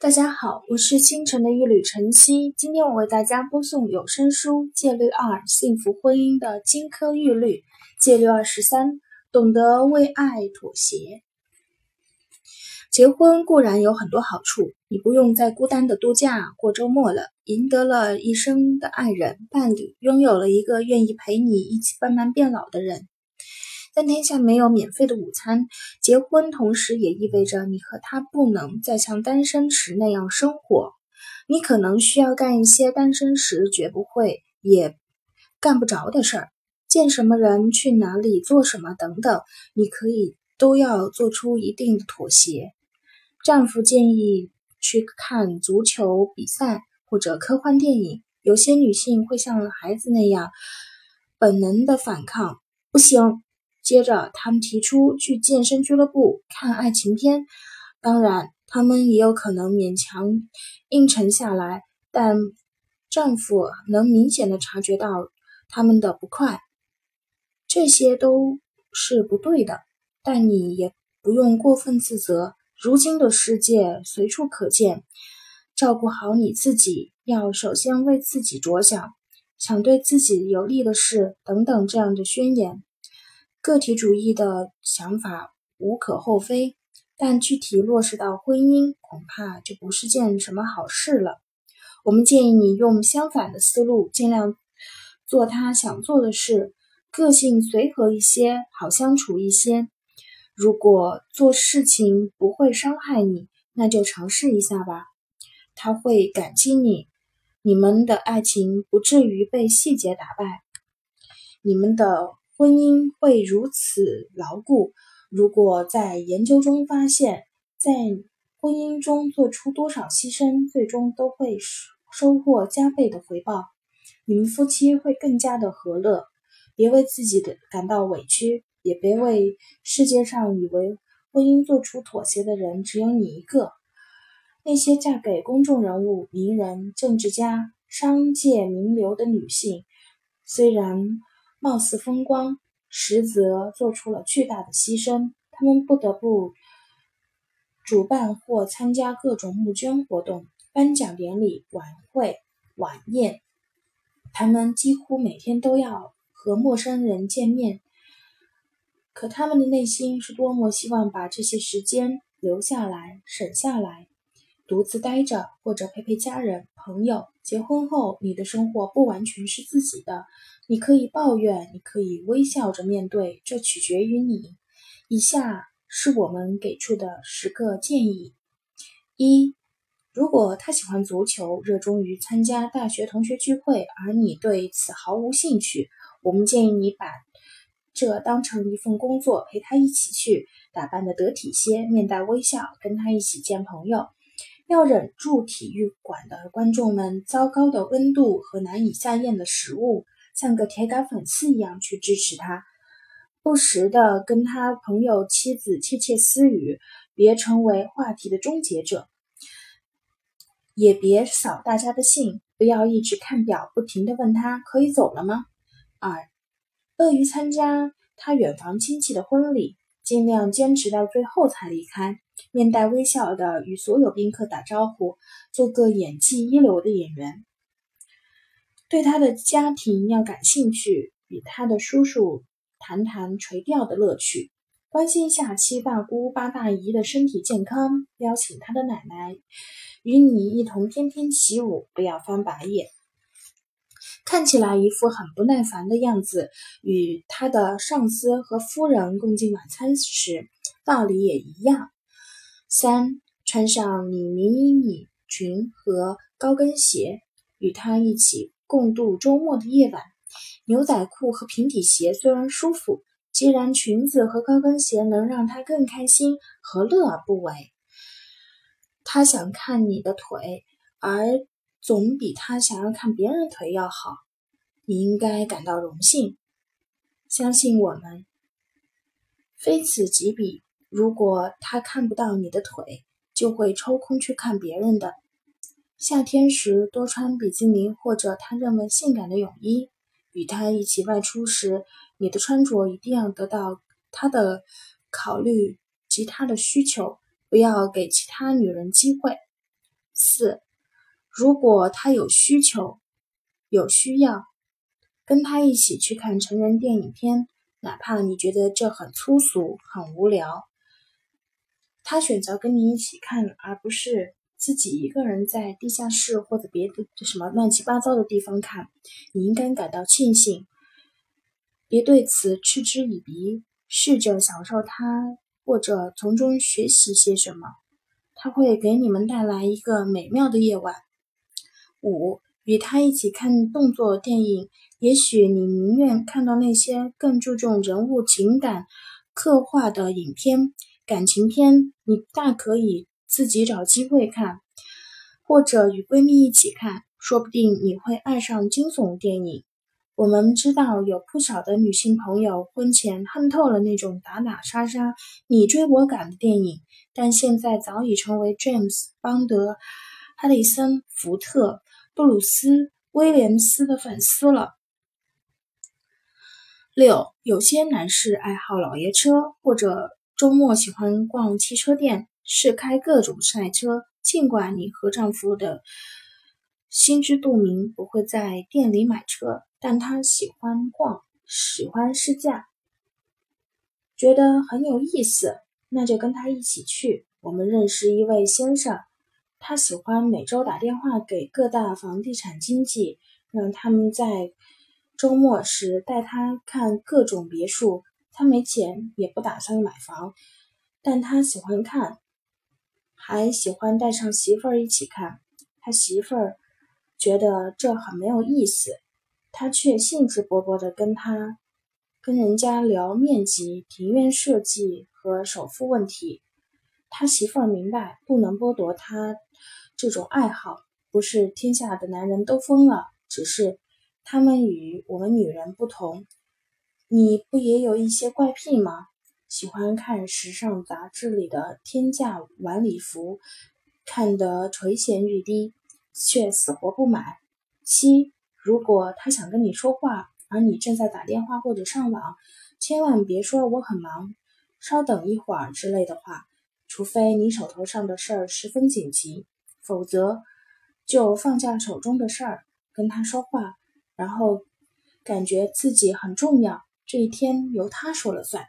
大家好，我是清晨的一缕晨曦。今天我为大家播送有声书《戒律二：幸福婚姻的金科玉律》。戒律二十三：懂得为爱妥协。结婚固然有很多好处，你不用再孤单的度假过周末了，赢得了一生的爱人伴侣，拥有了一个愿意陪你一起慢慢变老的人。但天下没有免费的午餐，结婚同时也意味着你和他不能再像单身时那样生活。你可能需要干一些单身时绝不会也干不着的事儿，见什么人、去哪里、做什么等等，你可以都要做出一定的妥协。丈夫建议去看足球比赛或者科幻电影，有些女性会像孩子那样本能的反抗，不行。接着，他们提出去健身俱乐部看爱情片，当然，他们也有可能勉强应承下来，但丈夫能明显的察觉到他们的不快，这些都是不对的。但你也不用过分自责。如今的世界随处可见，照顾好你自己，要首先为自己着想，想对自己有利的事等等这样的宣言。个体主义的想法无可厚非，但具体落实到婚姻，恐怕就不是件什么好事了。我们建议你用相反的思路，尽量做他想做的事，个性随和一些，好相处一些。如果做事情不会伤害你，那就尝试一下吧。他会感激你，你们的爱情不至于被细节打败，你们的。婚姻会如此牢固。如果在研究中发现，在婚姻中做出多少牺牲，最终都会收获加倍的回报。你们夫妻会更加的和乐。别为自己的感到委屈，也别为世界上以为婚姻做出妥协的人只有你一个。那些嫁给公众人物、名人、政治家、商界名流的女性，虽然。貌似风光，实则做出了巨大的牺牲。他们不得不主办或参加各种募捐活动、颁奖典礼、晚会、晚宴。他们几乎每天都要和陌生人见面，可他们的内心是多么希望把这些时间留下来、省下来。独自待着，或者陪陪家人、朋友。结婚后，你的生活不完全是自己的。你可以抱怨，你可以微笑着面对，这取决于你。以下是我们给出的十个建议：一、如果他喜欢足球，热衷于参加大学同学聚会，而你对此毫无兴趣，我们建议你把这当成一份工作，陪他一起去，打扮得得体些，面带微笑，跟他一起见朋友。要忍住体育馆的观众们糟糕的温度和难以下咽的食物，像个铁杆粉丝一样去支持他，不时的跟他朋友、妻子窃窃私语，别成为话题的终结者，也别扫大家的兴，不要一直看表，不停的问他可以走了吗？二，乐于参加他远房亲戚的婚礼，尽量坚持到最后才离开。面带微笑的与所有宾客打招呼，做个演技一流的演员。对他的家庭要感兴趣，与他的叔叔谈谈垂钓的乐趣，关心下七大姑八大姨的身体健康，邀请他的奶奶与你一同翩翩起舞，不要翻白眼，看起来一副很不耐烦的样子。与他的上司和夫人共进晚餐时，道理也一样。三，穿上你迷你裙和高跟鞋，与他一起共度周末的夜晚。牛仔裤和平底鞋虽然舒服，既然裙子和高跟鞋能让他更开心，何乐而不为？他想看你的腿，而总比他想要看别人腿要好。你应该感到荣幸。相信我们，非此即彼。如果他看不到你的腿，就会抽空去看别人的。夏天时多穿比基尼或者他认为性感的泳衣。与他一起外出时，你的穿着一定要得到他的考虑及他的需求，不要给其他女人机会。四，如果他有需求、有需要，跟他一起去看成人电影片，哪怕你觉得这很粗俗、很无聊，他选择跟你一起看，而不是自己一个人在地下室或者别的什么乱七八糟的地方看，你应该感到庆幸，别对此嗤之以鼻，试着享受它，或者从中学习些什么。它会给你们带来一个美妙的夜晚。五，与他一起看动作电影，也许你宁愿看到那些更注重人物情感刻画的影片、感情片，你大可以自己找机会看，或者与闺蜜一起看，说不定你会爱上惊悚电影。我们知道有不少的女性朋友婚前恨透了那种打打杀杀、你追我赶的电影，但现在早已成为 James 邦德、哈里森福特、布鲁斯威廉斯的粉丝了。六，有些男士爱好老爷车，或者周末喜欢逛汽车店，试开各种赛车。尽管你和丈夫的心知肚明，不会在店里买车。但他喜欢逛，喜欢试驾，觉得很有意思，那就跟他一起去。我们认识一位先生，他喜欢每周打电话给各大房地产经纪，让他们在周末时带他看各种别墅。他没钱，也不打算买房，但他喜欢看，还喜欢带上媳妇儿一起看。他媳妇儿觉得这很没有意思。他却兴致勃勃地跟他跟人家聊面积、庭院设计和首付问题。他媳妇儿明白，不能剥夺他这种爱好。不是天下的男人都疯了，只是他们与我们女人不同。你不也有一些怪癖吗？喜欢看时尚杂志里的天价晚礼服，看得垂涎欲滴，却死活不买。七。如果他想跟你说话，而你正在打电话或者上网，千万别说我很忙，稍等一会儿之类的话。除非你手头上的事儿十分紧急，否则就放下手中的事儿跟他说话，然后感觉自己很重要。这一天由他说了算。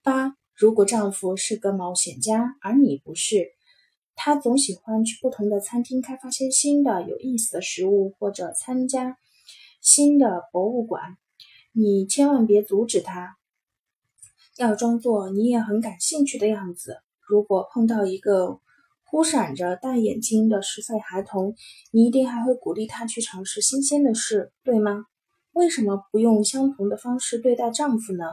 八，如果丈夫是个冒险家，而你不是。他总喜欢去不同的餐厅开发些新的有意思的食物，或者参加新的博物馆。你千万别阻止他，要装作你也很感兴趣的样子。如果碰到一个忽闪着大眼睛的十岁孩童，你一定还会鼓励他去尝试新鲜的事，对吗？为什么不用相同的方式对待丈夫呢？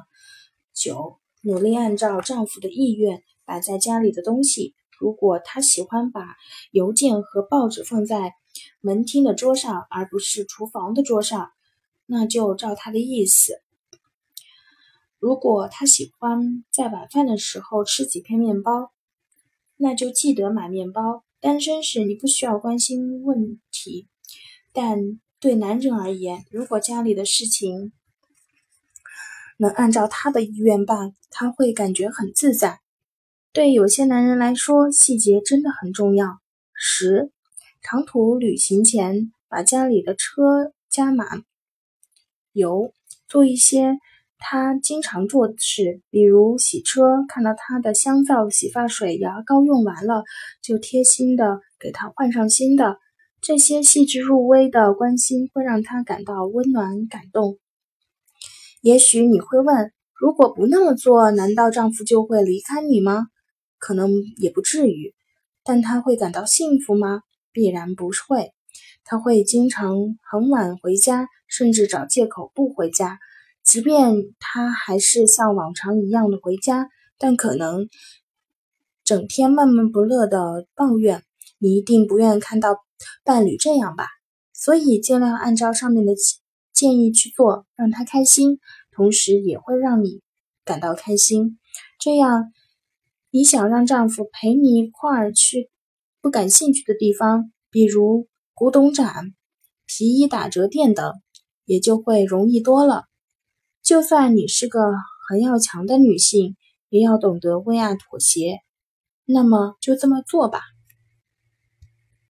九，努力按照丈夫的意愿摆在家里的东西。如果他喜欢把邮件和报纸放在门厅的桌上，而不是厨房的桌上，那就照他的意思。如果他喜欢在晚饭的时候吃几片面包，那就记得买面包。单身时你不需要关心问题，但对男人而言，如果家里的事情能按照他的意愿办，他会感觉很自在。对有些男人来说，细节真的很重要。十，长途旅行前把家里的车加满油，做一些他经常做的事，比如洗车。看到他的香皂、洗发水、牙膏用完了，就贴心的给他换上新的。这些细致入微的关心会让他感到温暖、感动。也许你会问：如果不那么做，难道丈夫就会离开你吗？可能也不至于，但他会感到幸福吗？必然不会。他会经常很晚回家，甚至找借口不回家。即便他还是像往常一样的回家，但可能整天闷闷不乐的抱怨。你一定不愿看到伴侣这样吧？所以尽量按照上面的建议去做，让他开心，同时也会让你感到开心。这样。你想让丈夫陪你一块儿去不感兴趣的地方，比如古董展、皮衣打折店等，也就会容易多了。就算你是个很要强的女性，也要懂得为爱妥协。那么就这么做吧。